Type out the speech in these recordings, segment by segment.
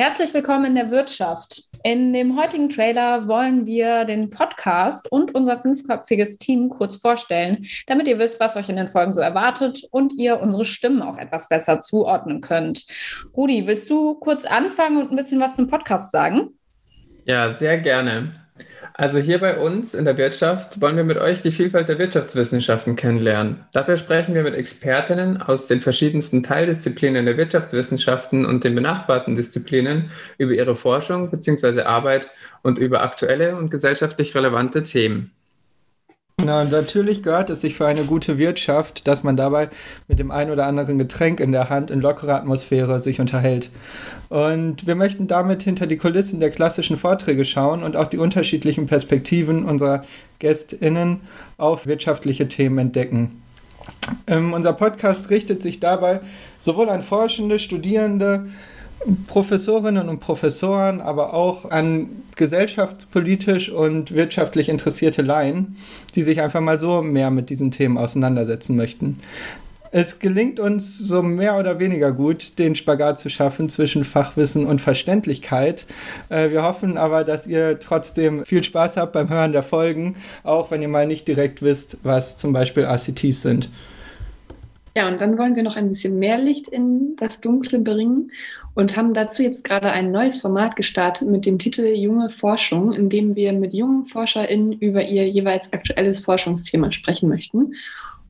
Herzlich willkommen in der Wirtschaft. In dem heutigen Trailer wollen wir den Podcast und unser fünfköpfiges Team kurz vorstellen, damit ihr wisst, was euch in den Folgen so erwartet und ihr unsere Stimmen auch etwas besser zuordnen könnt. Rudi, willst du kurz anfangen und ein bisschen was zum Podcast sagen? Ja, sehr gerne. Also hier bei uns in der Wirtschaft wollen wir mit euch die Vielfalt der Wirtschaftswissenschaften kennenlernen. Dafür sprechen wir mit Expertinnen aus den verschiedensten Teildisziplinen der Wirtschaftswissenschaften und den benachbarten Disziplinen über ihre Forschung bzw. Arbeit und über aktuelle und gesellschaftlich relevante Themen. Na, natürlich gehört es sich für eine gute Wirtschaft, dass man dabei mit dem ein oder anderen Getränk in der Hand in lockerer Atmosphäre sich unterhält. Und wir möchten damit hinter die Kulissen der klassischen Vorträge schauen und auch die unterschiedlichen Perspektiven unserer GästInnen auf wirtschaftliche Themen entdecken. Ähm, unser Podcast richtet sich dabei sowohl an Forschende, Studierende, Professorinnen und Professoren, aber auch an gesellschaftspolitisch und wirtschaftlich interessierte Laien, die sich einfach mal so mehr mit diesen Themen auseinandersetzen möchten. Es gelingt uns so mehr oder weniger gut, den Spagat zu schaffen zwischen Fachwissen und Verständlichkeit. Äh, wir hoffen aber, dass ihr trotzdem viel Spaß habt beim Hören der Folgen, auch wenn ihr mal nicht direkt wisst, was zum Beispiel ACTs sind. Ja, und dann wollen wir noch ein bisschen mehr Licht in das Dunkle bringen und haben dazu jetzt gerade ein neues Format gestartet mit dem Titel Junge Forschung, in dem wir mit jungen ForscherInnen über ihr jeweils aktuelles Forschungsthema sprechen möchten.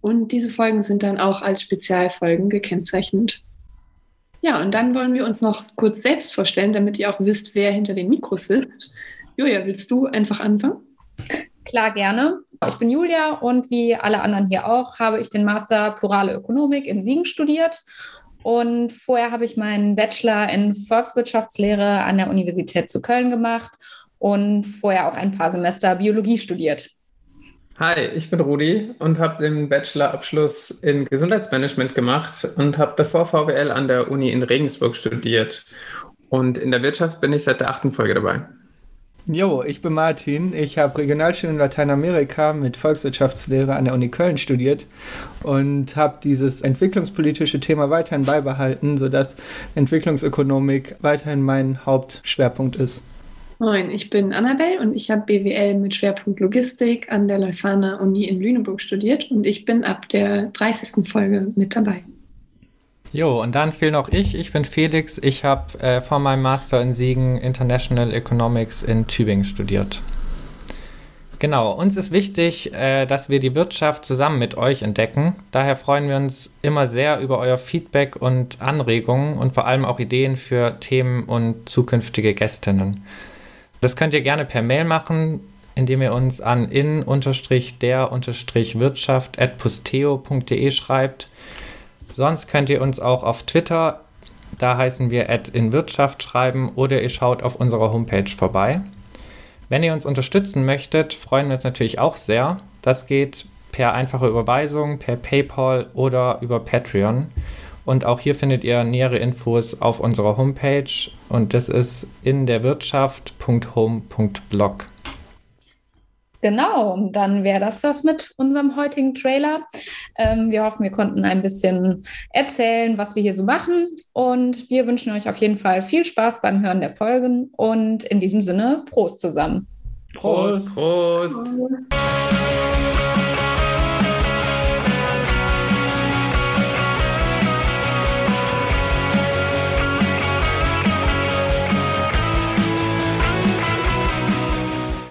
Und diese Folgen sind dann auch als Spezialfolgen gekennzeichnet. Ja, und dann wollen wir uns noch kurz selbst vorstellen, damit ihr auch wisst, wer hinter den Mikros sitzt. Julia, willst du einfach anfangen? Klar, gerne. Ich bin Julia und wie alle anderen hier auch habe ich den Master Plurale Ökonomik in Siegen studiert. Und vorher habe ich meinen Bachelor in Volkswirtschaftslehre an der Universität zu Köln gemacht und vorher auch ein paar Semester Biologie studiert. Hi, ich bin Rudi und habe den Bachelorabschluss in Gesundheitsmanagement gemacht und habe davor VWL an der Uni in Regensburg studiert. Und in der Wirtschaft bin ich seit der achten Folge dabei. Jo, ich bin Martin. Ich habe Regionalstudium in Lateinamerika mit Volkswirtschaftslehre an der Uni Köln studiert und habe dieses entwicklungspolitische Thema weiterhin beibehalten, sodass Entwicklungsökonomik weiterhin mein Hauptschwerpunkt ist. Moin, ich bin Annabelle und ich habe BWL mit Schwerpunkt Logistik an der Leuphana Uni in Lüneburg studiert und ich bin ab der 30. Folge mit dabei. Jo, und dann fehlt noch ich. Ich bin Felix. Ich habe äh, vor meinem Master in Siegen International Economics in Tübingen studiert. Genau, uns ist wichtig, äh, dass wir die Wirtschaft zusammen mit euch entdecken. Daher freuen wir uns immer sehr über euer Feedback und Anregungen und vor allem auch Ideen für Themen und zukünftige Gästinnen. Das könnt ihr gerne per Mail machen, indem ihr uns an in-der-wirtschaft.pusteo.de schreibt Sonst könnt ihr uns auch auf Twitter, da heißen wir in Wirtschaft schreiben oder ihr schaut auf unserer Homepage vorbei. Wenn ihr uns unterstützen möchtet, freuen wir uns natürlich auch sehr. Das geht per einfache Überweisung, per PayPal oder über Patreon. Und auch hier findet ihr nähere Infos auf unserer Homepage und das ist in der Wirtschaft.home.blog. Genau, dann wäre das das mit unserem heutigen Trailer. Ähm, wir hoffen, wir konnten ein bisschen erzählen, was wir hier so machen. Und wir wünschen euch auf jeden Fall viel Spaß beim Hören der Folgen. Und in diesem Sinne, Prost zusammen. Prost. Prost. Prost.